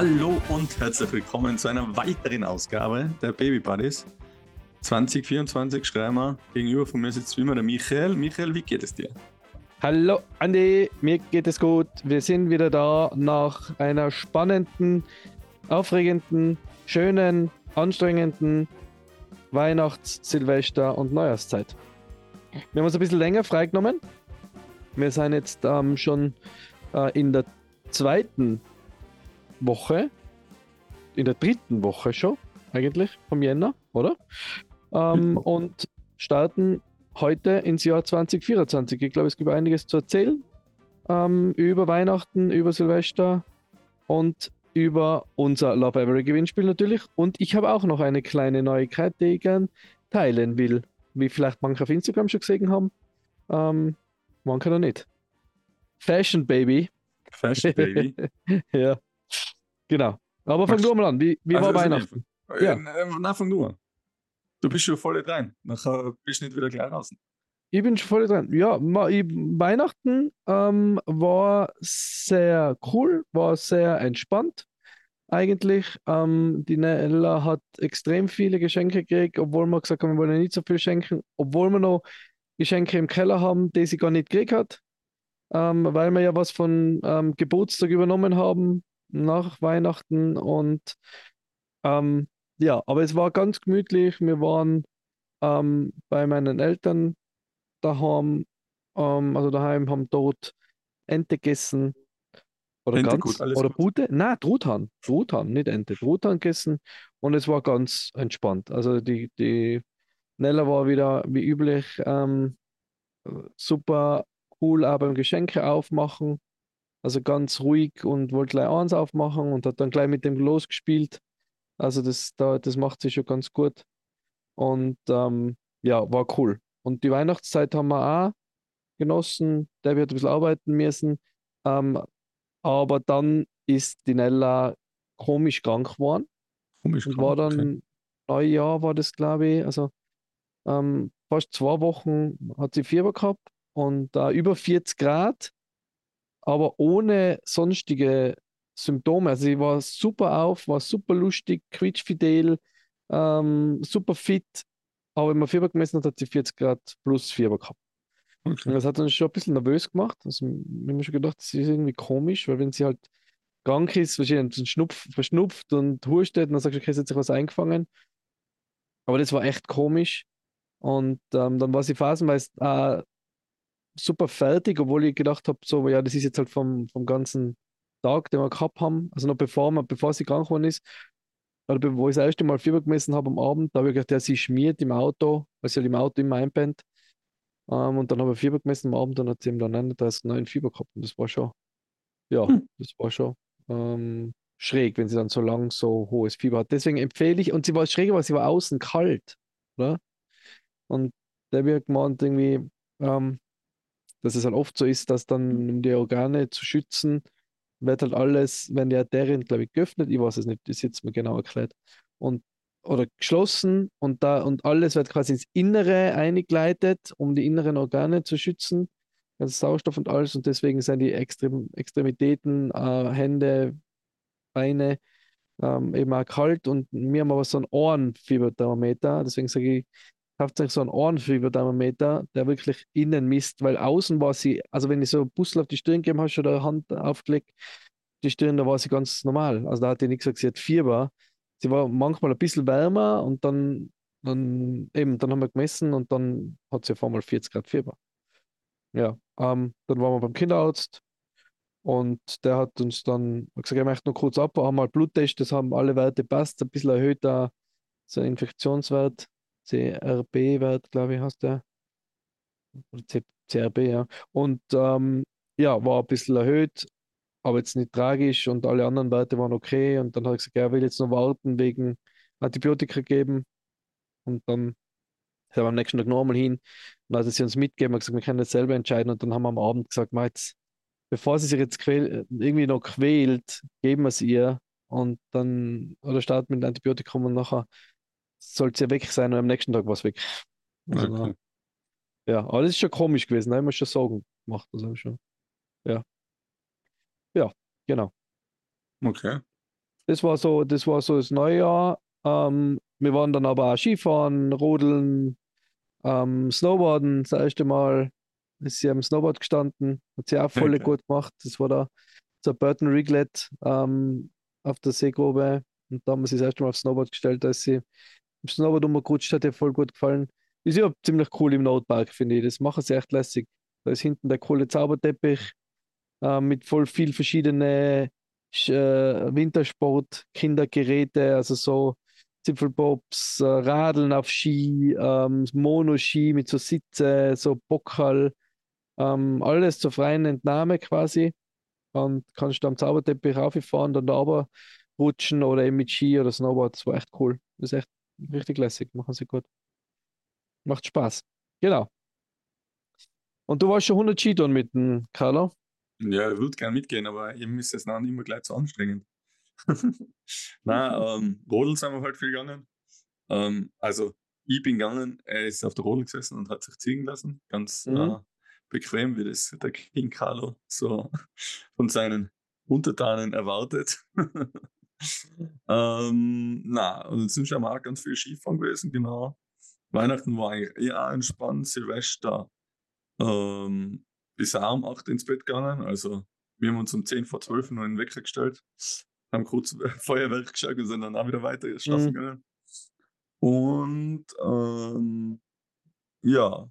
Hallo und herzlich willkommen zu einer weiteren Ausgabe der Baby Buddies. 2024 schreiben wir. Gegenüber von mir sitzt wie immer der Michael. Michael, wie geht es dir? Hallo Andi, mir geht es gut. Wir sind wieder da nach einer spannenden, aufregenden, schönen, anstrengenden Weihnachts-, Silvester- und Neujahrszeit. Wir haben uns ein bisschen länger freigenommen. Wir sind jetzt ähm, schon äh, in der zweiten Woche, in der dritten Woche schon, eigentlich, vom Jänner, oder? Ähm, und starten heute ins Jahr 2024. Ich glaube, es gibt einiges zu erzählen ähm, über Weihnachten, über Silvester und über unser Love Every Gewinnspiel natürlich. Und ich habe auch noch eine kleine Neuigkeit, die ich gern teilen will. Wie vielleicht manche auf Instagram schon gesehen haben. Ähm, manche noch nicht. Fashion Baby. Fashion Baby. ja. Genau. Aber fang du mal an. Wie, wie Also, war Weihnachten? Ja. Ja. Äh, na, fang du an. Du bist schon voll rein. Nachher bist du nicht wieder gleich raus. Ich bin schon voll dran. Ja, ich, Weihnachten ähm, war sehr cool, war sehr entspannt eigentlich. Ähm, die Nella hat extrem viele Geschenke gekriegt, obwohl wir gesagt haben, wir wollen nicht so viel schenken, obwohl wir noch Geschenke im Keller haben, die sie gar nicht gekriegt hat, ähm, weil wir ja was von ähm, Geburtstag übernommen haben nach Weihnachten und ähm, ja, aber es war ganz gemütlich. Wir waren ähm, bei meinen Eltern daheim, ähm, also daheim haben dort Ente gegessen. Oder Ente Gans gut, oder gut. Pute? Nein, Truthahn. Truthahn, nicht Ente. Truthahn gegessen und es war ganz entspannt. Also die, die Nella war wieder wie üblich ähm, super cool auch beim Geschenke aufmachen. Also ganz ruhig und wollte gleich eins aufmachen und hat dann gleich mit dem losgespielt. Also das, da, das macht sie schon ganz gut. Und ähm, ja, war cool. Und die Weihnachtszeit haben wir auch genossen. Debbie hat ein bisschen arbeiten müssen. Ähm, aber dann ist die Nella komisch krank geworden Komisch. und war krank, okay. dann Neujahr war das, glaube ich. Also ähm, fast zwei Wochen hat sie Fieber gehabt und äh, über 40 Grad, aber ohne sonstige Symptome. Also sie war super auf, war super lustig, quietschfidel, ähm, super fit, aber wenn man Fieber gemessen hat, hat sie 40 Grad plus Fieber gehabt. Okay. das hat uns schon ein bisschen nervös gemacht. Also, wir haben schon gedacht, das ist irgendwie komisch, weil wenn sie halt krank ist, wahrscheinlich Schnupf, verschnupft und hustet, und dann sagst du, okay, es hat sich was eingefangen. Aber das war echt komisch. Und ähm, dann war sie phasenweise äh, super fertig, obwohl ich gedacht habe, so, ja, das ist jetzt halt vom, vom ganzen Tag, den wir gehabt haben. Also noch bevor, wir, bevor sie krank geworden ist, oder wo ich das erste Mal Fieber gemessen habe am Abend, da habe ich gedacht, ja, sie schmiert im Auto, weil sie halt im Auto immer einpennt. Ähm, und dann habe ich Fieber gemessen am Abend und hat sie eben dann 39,9 Fieber gehabt. Und das war schon, ja, Hm. das war schon ähm, schräg, wenn sie dann so lang so hohes Fieber hat. Deswegen empfehle ich, und sie war schräg, weil sie war außen kalt, oder? Und der wird gemeint irgendwie, ähm, dass es halt oft so ist, dass dann, um die Organe zu schützen, wird halt alles, wenn die Arterien, glaube ich, geöffnet, ich weiß es nicht, das ist jetzt mir genau erklärt, und oder geschlossen und da und alles wird quasi ins Innere eingeleitet, um die inneren Organe zu schützen, also Sauerstoff und alles, und deswegen sind die Extrem Extremitäten, äh, Hände, Beine ähm, eben auch kalt. Und wir haben aber so einen Ohrenfieberthermometer, deswegen sage ich, euch so einen Ohrenfieberthermometer, der wirklich innen misst, weil außen war sie, also wenn ich so ein Puzzle auf die Stirn gegeben hast oder Hand aufgelegt, die Stirn, da war sie ganz normal. Also da hat die nicht gesagt, sie hat Fieber. Sie war manchmal ein bisschen wärmer und dann, dann eben, dann haben wir gemessen und dann hat sie auf einmal 40 Grad Fieber. Ja, ähm, dann waren wir beim Kinderarzt und der hat uns dann gesagt, er möchte noch kurz ab, haben mal Bluttest, das haben alle Werte passt, ein bisschen erhöhter so Infektionswert, CRB-Wert, glaube ich, heißt der. CRB, ja. Und ähm, ja, war ein bisschen erhöht, aber jetzt nicht tragisch und alle anderen Werte waren okay. Und dann hat er gesagt, er will jetzt noch warten wegen Antibiotika geben. Und dann sind wir am nächsten Tag nochmal hin. Und hat sie uns mitgegeben und gesagt, wir können jetzt selber entscheiden. Und dann haben wir am Abend gesagt, "Ma, jetzt, bevor sie sich jetzt quäl irgendwie noch quält, geben wir es ihr. Und dann, oder starten mit Antibiotikum und nachher soll sie ja weg sein und am nächsten Tag war es weg. Also, Okay. ja, aber das ist schon komisch gewesen, da haben wir schon Sorgen gemacht. Also schon. Ja. Ja, genau. Okay. Das war so, das war so das Neujahr. Ähm, wir waren dann aber auch Skifahren, Rodeln, ähm, Snowboarden das erste Mal. Ist sie am Snowboard gestanden, hat sie auch voll Okay. gut gemacht. Das war da so Burton Riglet ähm, auf der Seegrube. Und da haben wir sie das erste Mal aufs Snowboard gestellt, als sie im Snowboard umgerutscht hat, ihr voll gut gefallen. Ist ja ziemlich cool im Notepark, finde ich. Das machen sie echt lässig. Da ist hinten der coole Zauberteppich äh, mit voll viel verschiedene Sch- äh, Wintersport, Kindergeräte, also so Zipfelbobs, äh, Radeln auf Ski, ähm, Monoski mit so Sitze, so Bockhall, ähm, alles zur freien Entnahme quasi. Und kannst du am Zauberteppich rauffahren, dann da aber rutschen oder eben mit Ski oder Snowboard. Das war echt cool. Das ist echt richtig lässig, machen sie gut. Macht Spaß. Genau. Und du warst schon 100 Skitouren mit dem Carlo? Ja, ich würde gerne mitgehen, aber eben ist es dann immer gleich zu anstrengend. Nein, ähm, Rodel sind wir halt viel gegangen. Ähm, also, ich bin gegangen, er ist auf der Rodel gesessen und hat sich ziehen lassen. Ganz Mhm. äh, bequem, wie das der King Carlo so von seinen Untertanen erwartet. Ähm, na, und dann sind schon auch ganz viel Skifahren gewesen, genau. Weihnachten war eigentlich eher entspannt, Silvester ähm, bis auch um 8 ins Bett gegangen. Also wir haben uns um 10 vor 12 noch in den Wecker gestellt, haben kurz Feuerwerk geschaut und sind dann auch wieder weiter schlafen Mhm. gegangen. Und ähm, ja,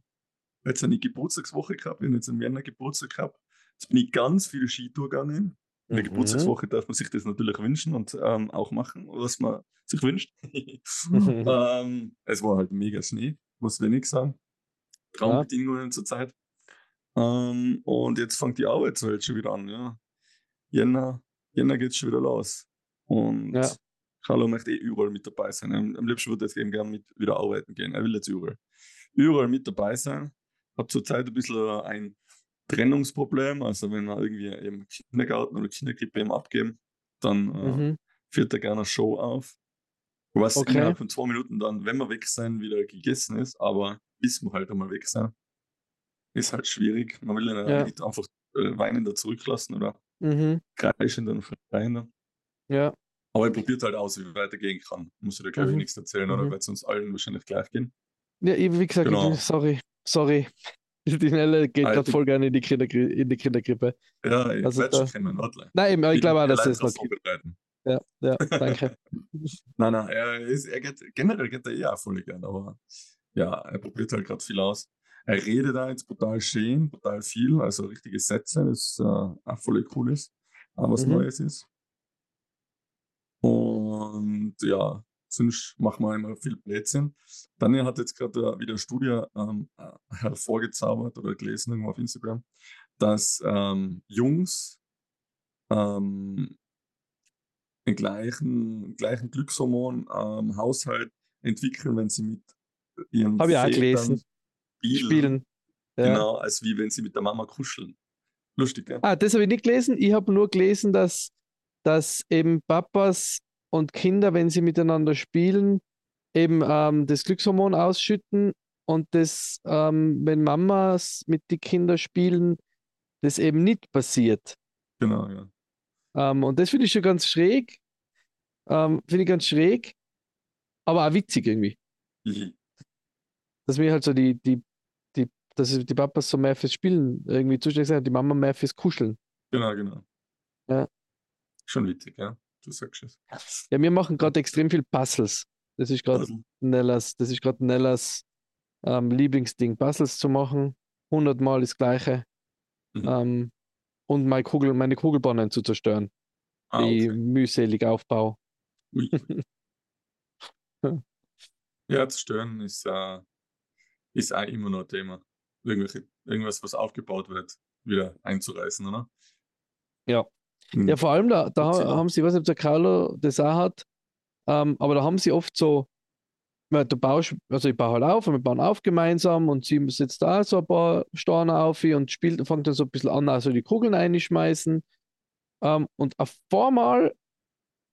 jetzt eine Geburtstagswoche gehabt, ich habe jetzt im Jänner Geburtstag gehabt. Jetzt bin ich ganz viel Skitour gegangen. In der Mhm. Geburtstagswoche darf man sich das natürlich wünschen und ähm, auch machen, was man sich wünscht. ähm, es war halt mega Schnee, muss wenig sagen. Traumbedingungen zurzeit. Ähm, und jetzt fängt die Arbeitswelt schon wieder an. Ja. Jänner, Jänner geht schon wieder los. Und Ja. Carlo möchte eh überall mit dabei sein. Am, am liebsten würde er jetzt eben gerne mit wieder arbeiten gehen. Er will jetzt überall. Überall mit dabei sein. Hat zurzeit ein bisschen ein Trennungsproblem. Also wenn wir irgendwie im Kindergarten oder Kinderkrippe eben abgeben, dann äh, Mhm. führt er gerne eine Show auf. Was Okay. innerhalb von zwei Minuten dann, wenn wir weg sein, wieder gegessen ist, aber bis wir halt einmal weg sein, ist halt schwierig. Man will ihn ja nicht einfach äh, weinender zurücklassen oder Mhm. kreischender und schreiender. Ja. Aber er probiert halt aus, wie er weitergehen kann. Muss ich dir, glaube ich, Mhm. nichts erzählen, oder Mhm. wird es uns allen wahrscheinlich gleich gehen. Ja, ich, wie gesagt, Genau. sorry, sorry. Die Nelle geht gerade voll gerne in die, Kindergri in die Kinderkrippe. Ja, ich Also da- kennen, warte. Nein, eben, ich glaube auch, dass das noch vorbereiten. Ja, ja, danke. Nein, nein, er, ist, er geht, generell geht er eher voll gern, aber ja, er probiert halt gerade viel aus. Er redet da jetzt brutal schön, brutal viel, also richtige Sätze, das äh, auch voll cool ist, auch was Mhm. Neues ist. Und ja, sonst machen wir immer viel Blödsinn. Daniel hat jetzt gerade äh, wieder eine Studie ähm, äh, hervorgezaubert oder gelesen irgendwo auf Instagram, dass ähm, Jungs ähm, den gleichen, gleichen Glückshormon am Haushalt entwickeln, wenn sie mit ihren Habe ich auch gelesen. spielen, Spielen. Ja. Genau, als wie wenn sie mit der Mama kuscheln. Lustig, ja? Ah, das habe ich nicht gelesen. Ich habe nur gelesen, dass, dass eben Papas und Kinder, wenn sie miteinander spielen, eben ähm, das Glückshormon ausschütten und das, ähm, wenn Mamas mit den Kindern spielen, das eben nicht passiert. Genau, ja. Ähm, und das finde ich schon ganz schräg. Ähm, finde ich ganz schräg, aber auch witzig irgendwie. Hihi. Dass wir halt so die, die, die, dass die Papas so mehr fürs Spielen irgendwie zuständig sind und die Mama mehr fürs Kuscheln. Genau, genau. Ja. Schon witzig, ja. Du sagst es. Ja, wir machen gerade extrem viel Puzzles. Das ist gerade Nellas, das ist gerade Nellas ähm, Lieblingsding, Puzzles zu machen. Hundertmal das Gleiche. Mhm. Ähm, und meine Kugel, meine Kugelbahnen zu zerstören, ah, die okay. mühselig aufbaue. Ui. ja, zerstören ist, äh, ist auch immer noch ein Thema. Irgendwelche, irgendwas, was aufgebaut wird, wieder einzureißen, oder? Ja. Hm. Ja, vor allem da, da haben sie, ich weiß nicht, ob der Carlo das auch hat, ähm, aber da haben sie oft so, ja, du baust, also ich baue halt auf und wir bauen auf gemeinsam und sie setzt da so ein paar Steine auf und spielt, fängt dann so ein bisschen an, also die Kugeln einschmeißen. Ähm, und auf einmal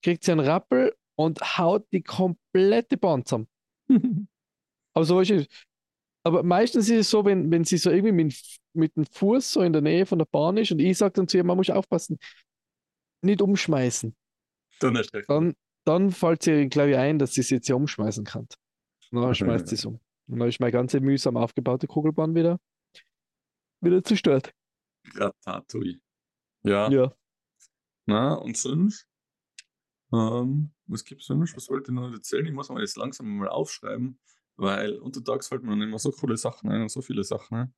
kriegt sie einen Rappel und haut die komplette Bahn zusammen. Aber so ist es. Aber meistens ist es so, wenn, wenn sie so irgendwie mit, mit dem Fuß so in der Nähe von der Bahn ist und ich sage dann zu ihr, man muss aufpassen, nicht umschmeißen. Dann. Dann, fällt sie, glaube ich, ein, dass sie es jetzt ja umschmeißen kann. Und dann schmeißt sie es um. Und dann ist meine ganze mühsam aufgebaute Kugelbahn wieder, wieder zerstört. Ratatouille. Ja. Ja. Na, und sonst? Ähm, was gibt's sonst? Was wollte ich noch erzählen? Ich muss mal jetzt langsam mal aufschreiben, weil untertags fällt mir dann immer so coole Sachen ein und so viele Sachen ein,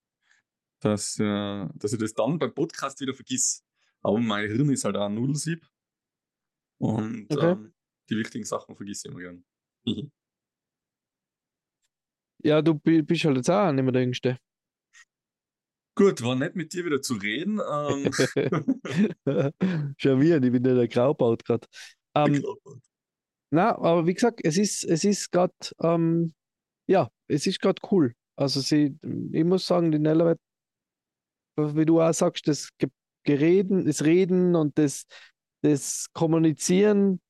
dass, äh, dass ich das dann beim Podcast wieder vergiss. Aber mein Hirn ist halt auch ein Nudelsieb. Und Okay. ähm, die wichtigen Sachen vergiss ich immer gern. Mhm. Ja, du bi- bist halt jetzt auch nicht mehr der Jüngste. Gut, war nett mit dir wieder zu reden. Ähm, Schon wieder, ich bin ja der Graubaut gerade. Ähm, na, aber wie gesagt, es ist, es ist gerade, ähm, ja, es ist gerade cool. Also sie, ich muss sagen, die Nella wie du auch sagst, das Ge Gereden, das Reden und das, das Kommunizieren,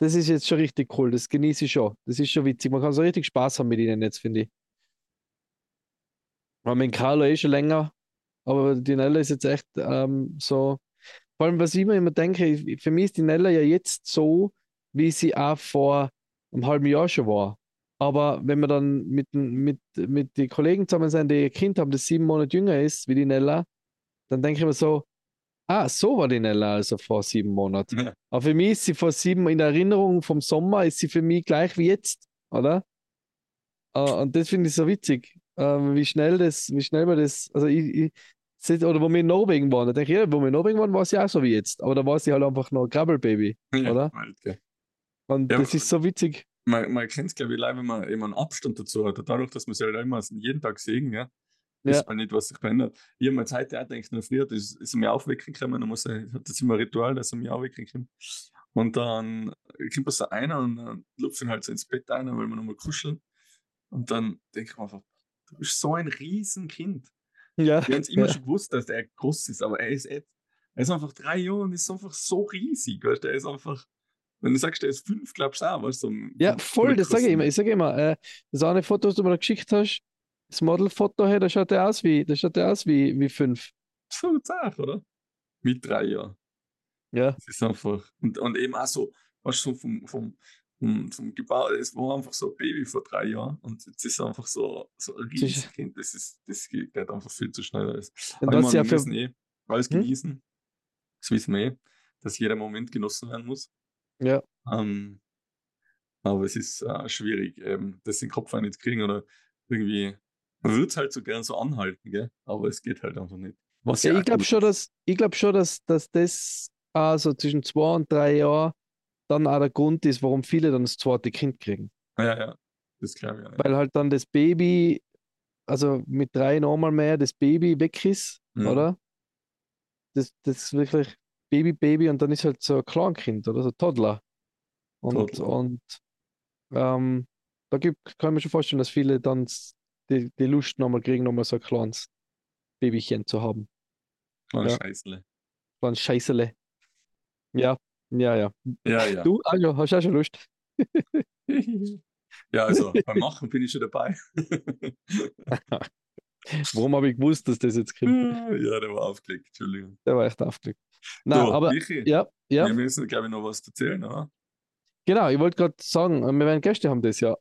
das ist jetzt schon richtig cool. Das genieße ich schon. Das ist schon witzig. Man kann so richtig Spaß haben mit ihnen jetzt, finde ich. Weil mit Carlo eh schon länger, aber die Nella ist jetzt echt ähm, so. Vor allem, was ich mir immer denke, für mich ist die Nella ja jetzt so, wie sie auch vor einem halben Jahr schon war. Aber wenn wir dann mit, den- mit, mit den Kollegen zusammen sind, die ein Kind haben, das sieben Monate jünger ist wie die Nella, dann denke ich mir so, ah, so war die Nella also vor sieben Monaten. Ja. Aber für mich ist sie vor sieben, in Erinnerung vom Sommer, ist sie für mich gleich wie jetzt, oder? Äh, und das finde ich so witzig, äh, wie schnell das, wie schnell man das, also ich, ich oder wo wir in Norwegen waren, da denke ich, ja, wo wir in Norwegen waren, war sie auch so wie jetzt, aber da war sie halt einfach noch ein Krabbelbaby. Ja, oder? Gell. Und Ja, das ist so witzig. Man, man kennt es, glaube ich, leider, wenn man eben einen Abstand dazu hat. Dadurch, dass man sie halt immer jeden Tag sehen, ja, Ja. ist man nicht, was sich verändert. Ich habe mir jetzt heute auch gedacht, na, früher ist, ist er mir aufwecken können, dann muss er, hat das immer ein Ritual, dass er mich aufwecken kann. Und dann kommt da so einer und dann lupft ihn halt so ins Bett ein, weil wir nochmal kuscheln. Und dann denke ich mir einfach, du bist so ein Riesenkind. Ja. Wir haben es immer Ja. schon gewusst, dass er groß ist, aber er ist er ist einfach drei Jahre und ist einfach so riesig. Weißt? Er ist einfach, wenn du sagst, er ist fünf, glaubst du auch, weißt du? Ja, voll, der das sage ich immer. Ich sage immer, äh, das eine Foto, das du mir da geschickt hast, das Modelfoto, hey, da schaut er aus wie, da schaut er aus wie, wie fünf. So zart, oder? Mit drei Jahren. Ja, Es ist einfach, und, und eben auch so, weißt du, so vom, vom, vom, vom Gebau, es war einfach so ein Baby vor drei Jahren und jetzt ist einfach so, so ein Sicher. riesiges Kind. Das, ist, das geht einfach viel zu schnell. Alles. Und Aber was meine, ja für- müssen eh alles Hm? genießen. Das wissen wir eh, dass jeder Moment genossen werden muss. ja, Ähm, aber es ist äh, schwierig, ähm, das in den Kopf nicht kriegen oder irgendwie. Man würde es halt so gern so anhalten, gell? aber es geht halt einfach nicht. Was ja, ich glaube schon, dass, ich glaube schon, dass, dass das also zwischen zwei und drei Jahren dann auch der Grund ist, warum viele dann das zweite Kind kriegen. Ja, ja, das glaube ich auch. Weil halt dann das Baby, also mit drei nochmal mehr, das Baby weg ist, Mhm. oder? Das, das ist wirklich Baby, Baby und dann ist halt so ein Kleinkind oder so ein Toddler. Und, Toddler. und ähm, da gibt, kann ich mir schon vorstellen, dass viele dann die, die Lust nochmal kriegen, nochmal so ein kleines Babychen zu haben. Kleines ja. Scheißle. Kleines Scheißele. Ja, ja, ja. Ja, ja. Du, also, hast du auch schon Lust? ja, also beim Machen bin ich schon dabei. Warum habe ich gewusst, dass das jetzt kommt? ja, der war aufgelegt, Entschuldigung. Der war echt aufgelegt. Nein, du, aber Michi, ja, ja, wir müssen, glaube ich, noch was erzählen, oder? genau. Ich wollte gerade sagen, wir werden Gäste haben das Jahr.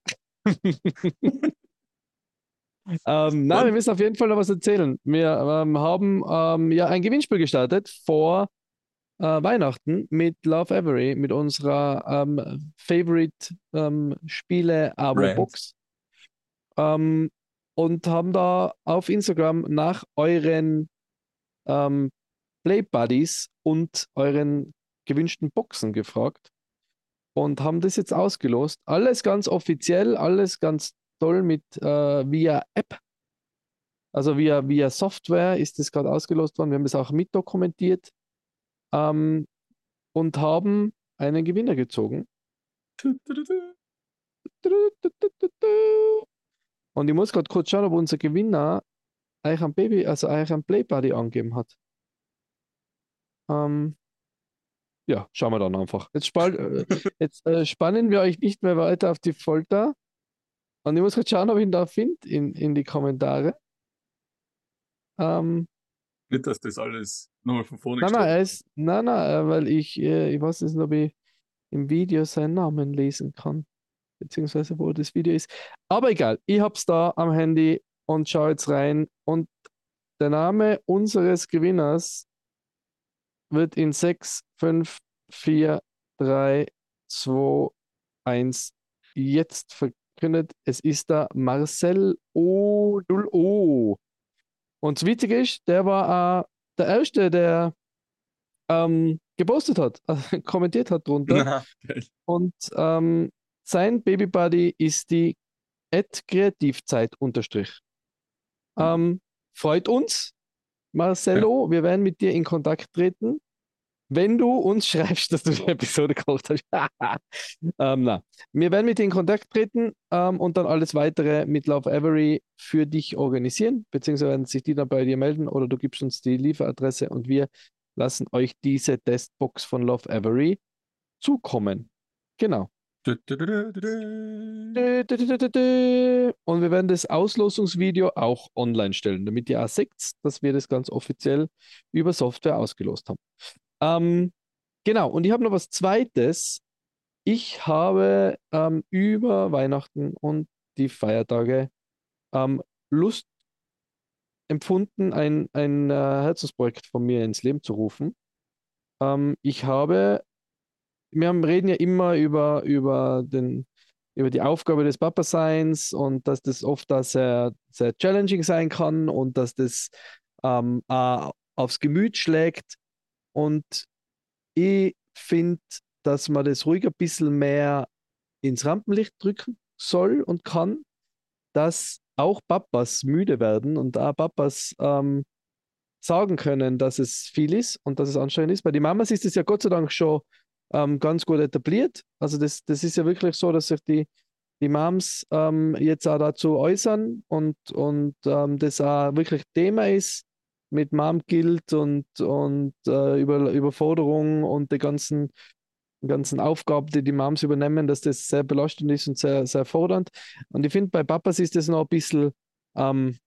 Ähm, nein, wir müssen auf jeden Fall noch was erzählen. Wir ähm, haben ähm, ja ein Gewinnspiel gestartet vor äh, Weihnachten mit Love Avery, mit unserer ähm, Favorite ähm, Spiele-Abo-Box. Ähm, und haben da auf Instagram nach euren Play Buddies und euren gewünschten Boxen gefragt und haben das jetzt ausgelost. Alles ganz offiziell, alles ganz toll mit äh, via App. Also via, via Software ist das gerade ausgelost worden. Wir haben das auch mitdokumentiert ähm, und haben einen Gewinner gezogen. Und ich muss gerade kurz schauen, ob unser Gewinner eigentlich ein Baby, also eigentlich ein Playbuddy angegeben hat. Ähm, ja, schauen wir dann einfach. Jetzt, spal- äh, jetzt äh, spannen wir euch nicht mehr weiter auf die Folter. Und ich muss gerade schauen, ob ich ihn da finde in, in die Kommentare. Ähm, Nicht, dass das alles nochmal von vorne nein, nein, er ist, nein, nein, äh, weil ich, äh, ich weiß nicht, ob ich, im Video seinen Namen lesen kann. Beziehungsweise wo das Video ist. Aber egal, ich hab's da am Handy und schau jetzt rein. Und der Name unseres Gewinners wird in 6, 5, 4, 3, 2, 1 jetzt verkündet. Es ist der Marcel O0O. Und das Witzige ist, der war äh, der Erste, der ähm, gepostet hat, also kommentiert hat drunter. Und ähm, sein Babybuddy ist die Kreativzeit unterstrich. Ähm, freut uns, Marcelo. Ja. Wir werden mit dir in Kontakt treten, wenn du uns schreibst, dass du die Episode gekocht hast. ähm, na. Wir werden mit dir in Kontakt treten ähm, und dann alles weitere mit Love Avery für dich organisieren, beziehungsweise werden sich die dann bei dir melden oder du gibst uns die Lieferadresse und wir lassen euch diese Testbox von Love Avery zukommen. Genau. Und wir werden das Auslosungsvideo auch online stellen, damit ihr auch seht, dass wir das ganz offiziell über Software ausgelost haben. Ähm, genau, und ich habe noch was Zweites. Ich habe ähm, über Weihnachten und die Feiertage ähm, Lust empfunden, ein, ein äh, Herzensprojekt von mir ins Leben zu rufen. Ähm, ich habe wir haben, reden ja immer über, über, den, über die Aufgabe des Papa-Seins und dass das oft da sehr, sehr challenging sein kann und dass das ähm, aufs Gemüt schlägt. Und ich finde, dass man das ruhig ein bisschen mehr ins Rampenlicht drücken soll und kann, dass auch Papas müde werden und auch Papas ähm, sagen können, dass es viel ist und dass es anstrengend ist. Bei den Mamas ist es ja Gott sei Dank schon ähm, ganz gut etabliert. Also das, das ist ja wirklich so, dass sich die, die Moms ähm, jetzt auch dazu äußern und, und ähm, das auch wirklich Thema ist mit Mom Guild und, und äh, Über, Überforderung und die ganzen, ganzen Aufgaben, die die Moms übernehmen, dass das sehr belastend ist und sehr, sehr fordernd. Und ich finde, bei Papas ist das noch ein bisschen, ähm,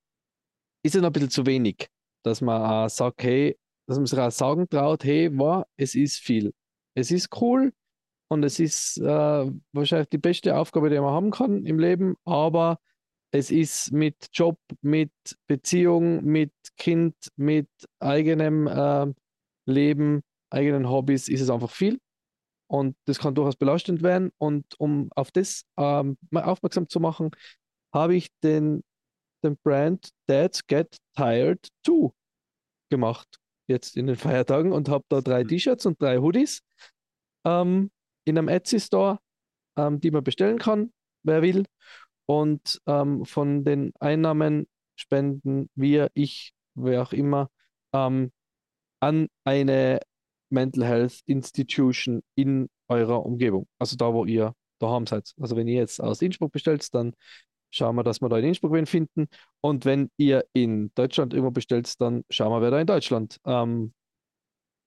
ist es noch ein bisschen zu wenig, dass man auch sagt, hey, dass man sich auch sagen traut, hey, wow, es ist viel. Es ist cool und es ist äh, wahrscheinlich die beste Aufgabe, die man haben kann im Leben, aber es ist mit Job, mit Beziehung, mit Kind, mit eigenem äh, Leben, eigenen Hobbys, ist es einfach viel. Und das kann durchaus belastend werden. Und um auf das ähm, mal aufmerksam zu machen, habe ich den, den Brand Dads Get Tired 2 gemacht jetzt in den Feiertagen und habe da drei mhm. T-Shirts und drei Hoodies ähm, in einem Etsy-Store, ähm, die man bestellen kann, wer will. Und ähm, von den Einnahmen spenden wir, ich, wer auch immer, ähm, an eine Mental Health Institution in eurer Umgebung. Also da, wo ihr daheim seid. Also wenn ihr jetzt aus Innsbruck bestellt, dann schauen wir, dass wir da in Innsbruck wen finden. Und wenn ihr in Deutschland irgendwo bestellt, dann schauen wir, wer da in Deutschland ähm,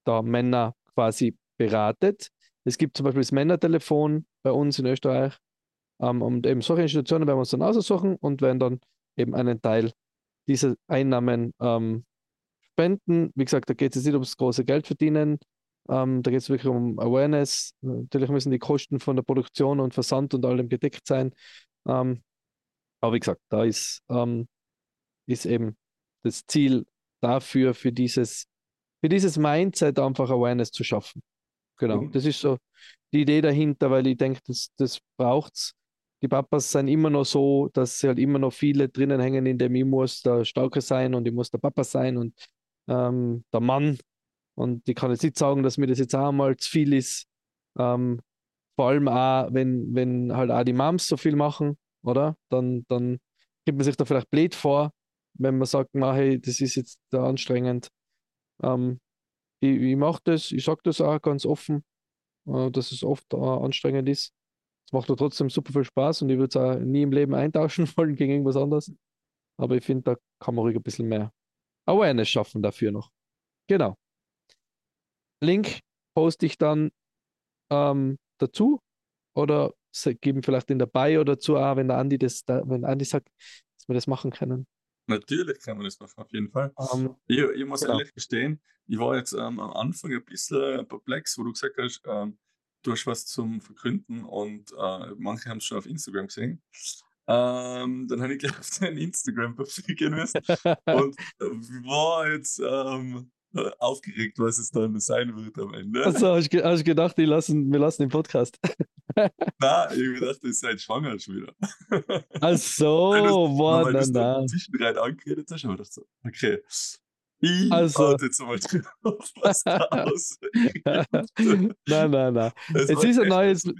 da Männer quasi beratet. Es gibt zum Beispiel das Männertelefon bei uns in Österreich. Ähm, und eben solche Institutionen werden wir uns dann aussuchen und werden dann eben einen Teil dieser Einnahmen ähm, spenden. Wie gesagt, da geht es nicht ums große Geld verdienen. Ähm, da geht es wirklich um Awareness. Natürlich müssen die Kosten von der Produktion und Versand und allem gedeckt sein. Ähm, aber wie gesagt, da ist, ähm, ist eben das Ziel dafür, für dieses, für dieses Mindset einfach Awareness zu schaffen. Genau, mhm. das ist so die Idee dahinter, weil ich denke, das, das braucht es. Die Papas sind immer noch so, dass sie halt immer noch viele drinnen hängen, in dem ich muss der Starke sein und ich muss der Papa sein und ähm, der Mann. Und ich kann jetzt nicht sagen, dass mir das jetzt auch mal zu viel ist. Ähm, vor allem auch, wenn, wenn halt auch die Moms so viel machen oder? Dann, dann gibt man sich da vielleicht blöd vor, wenn man sagt, na, hey, das ist jetzt da anstrengend. Ähm, ich, ich mache das, ich sage das auch ganz offen, äh, dass es oft äh, anstrengend ist. Es macht aber trotzdem super viel Spaß und ich würde es auch nie im Leben eintauschen wollen gegen irgendwas anderes. Aber ich finde, da kann man ruhig ein bisschen mehr Awareness schaffen dafür noch. Genau. Link poste ich dann ähm, dazu oder geben vielleicht in der Bio dazu auch, wenn der Andi das, wenn Andi sagt, dass wir das machen können. Natürlich kann man das machen, auf jeden Fall. Um, ähm, ich, ich, muss genau. ehrlich gestehen, ich war jetzt ähm, am Anfang ein bisschen perplex, wo du gesagt hast, ähm, du hast was zum Verkünden und äh, manche haben es schon auf Instagram gesehen. Ähm, dann habe ich gleich auf dein Instagram-Profil gehen müssen und war jetzt ähm, aufgeregt, was es dann sein wird am Ende. Also hast du hast gedacht, ich lassen, wir lassen den Podcast. Nein, ich habe gedacht, ihr seid schwanger schon wieder. Ach so, boah, weil na, du na. zwischendrin angeredet hast, aber ich dachte so, okay. Ich Also. warte jetzt mal drauf, was da aus. Nein, nein, nein. Es ist ein neues- ein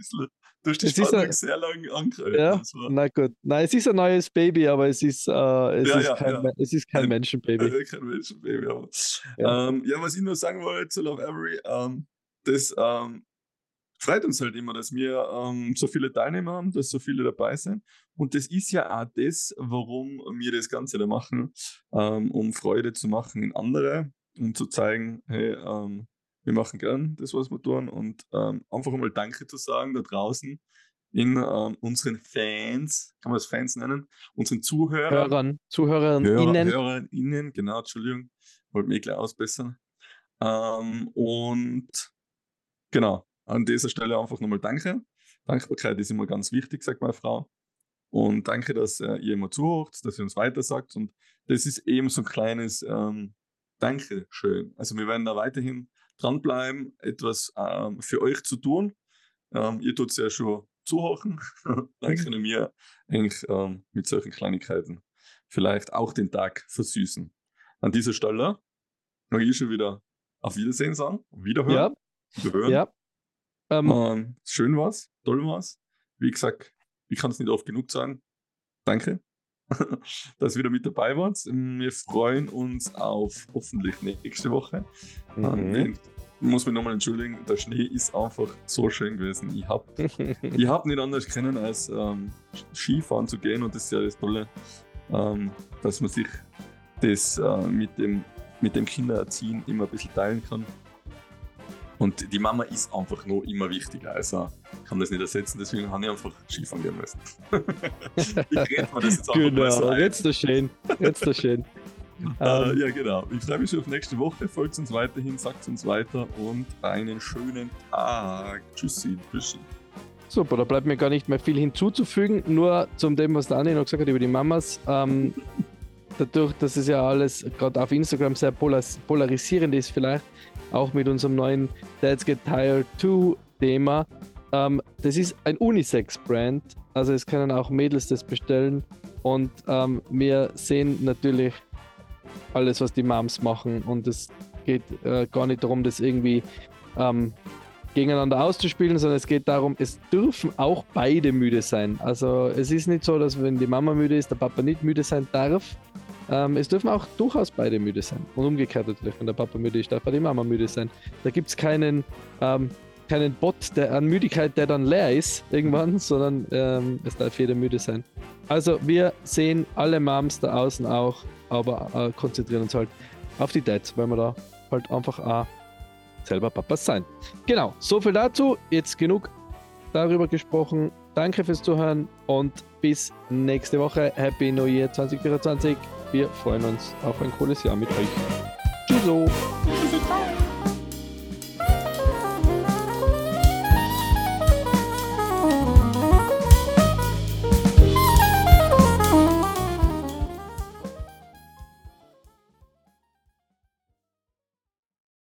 Du hast die es ist Spannung ein- sehr lange angehalten. Ja, na gut. Nein, es ist ein neues Baby, aber es ist, äh, es Ja, ist, ja, kein, ja. Es ist kein Ein- Menschenbaby. Kein Menschenbaby, aber. Ja. Ähm, was ich nur sagen wollte zu Love Avery, ähm, das ähm, freut uns halt immer, dass wir ähm, so viele Teilnehmer haben, dass so viele dabei sind. Und das ist ja auch das, warum wir das Ganze da machen, ähm, um Freude zu machen in andere, um zu zeigen, hey, ähm, wir machen gern das, was wir tun und ähm, einfach einmal Danke zu sagen da draußen in ähm, unseren Fans, kann man das Fans nennen, unseren Zuhörern. Hörern, Zuhörern, Hörer, innen. HörerInnen, genau, Entschuldigung, wollte mich gleich ausbessern. Ähm, und genau, an dieser Stelle einfach nochmal Danke. Dankbarkeit ist immer ganz wichtig, sagt meine Frau. Und danke, dass äh, ihr immer zuhört, dass ihr uns weitersagt. Und das ist eben so ein kleines ähm, Dankeschön. Also wir werden da weiterhin dranbleiben, etwas ähm, für euch zu tun. Ähm, ihr tut es ja schon zuhören. Dann können wir eigentlich ähm, mit solchen Kleinigkeiten vielleicht auch den Tag versüßen. An dieser Stelle mag ich schon wieder auf Wiedersehen sagen. Wiederhören. Ja, Wiederhören. ja. Ähm, Ähm, schön war's, toll war's. Wie gesagt, ich kann es nicht oft genug sagen. Danke, dass ihr wieder mit dabei wart. Wir freuen uns auf hoffentlich nächste Woche. mhm. Ähm, Ich muss mich nochmal entschuldigen, der Schnee ist einfach so schön gewesen. Ich habe ich hab nicht anders können, als ähm, Skifahren zu gehen und das ist ja das Tolle, ähm, dass man sich das äh, mit, dem, mit dem Kindererziehen immer ein bisschen teilen kann. Und die Mama ist einfach noch immer wichtiger. Also ich kann das nicht ersetzen, deswegen habe ich einfach Skifahren gehen müssen. ich rede mir das jetzt einfach mal so genau, ein. jetzt ist schön. Jetzt ist schön. Äh, Ähm, ja, genau. Ich freue mich schon auf nächste Woche. Folgt uns weiterhin, sagt uns weiter und einen schönen Tag. Tschüssi, tschüssi. Super, da bleibt mir gar nicht mehr viel hinzuzufügen. Nur zum dem, was der Anni noch gesagt hat über die Mamas. Ähm, dadurch, dass es ja alles gerade auf Instagram sehr polarisierend ist, vielleicht auch mit unserem neuen Dads Get Tired 2 Thema. Ähm, das ist ein Unisex-Brand, also es können auch Mädels das bestellen. Und ähm, wir sehen natürlich alles, was die Moms machen. Und es geht äh, gar nicht darum, das irgendwie ähm, gegeneinander auszuspielen, sondern es geht darum, es dürfen auch beide müde sein. Also es ist nicht so, dass wenn die Mama müde ist, der Papa nicht müde sein darf. Ähm, es dürfen auch durchaus beide müde sein. Und umgekehrt natürlich, wenn der Papa müde ist, darf auch die Mama müde sein. Da gibt es keinen, ähm, keinen Bot der, an Müdigkeit, der dann leer ist irgendwann, sondern ähm, es darf jeder müde sein. Also wir sehen alle Moms da außen auch, aber äh, konzentrieren uns halt auf die Dads, weil wir da halt einfach auch selber Papas sein. Genau, so viel dazu. Jetzt genug darüber gesprochen. Danke fürs Zuhören und bis nächste Woche. Happy New Year 2024. Wir freuen uns auf ein cooles Jahr mit euch. Tschüss. Fun?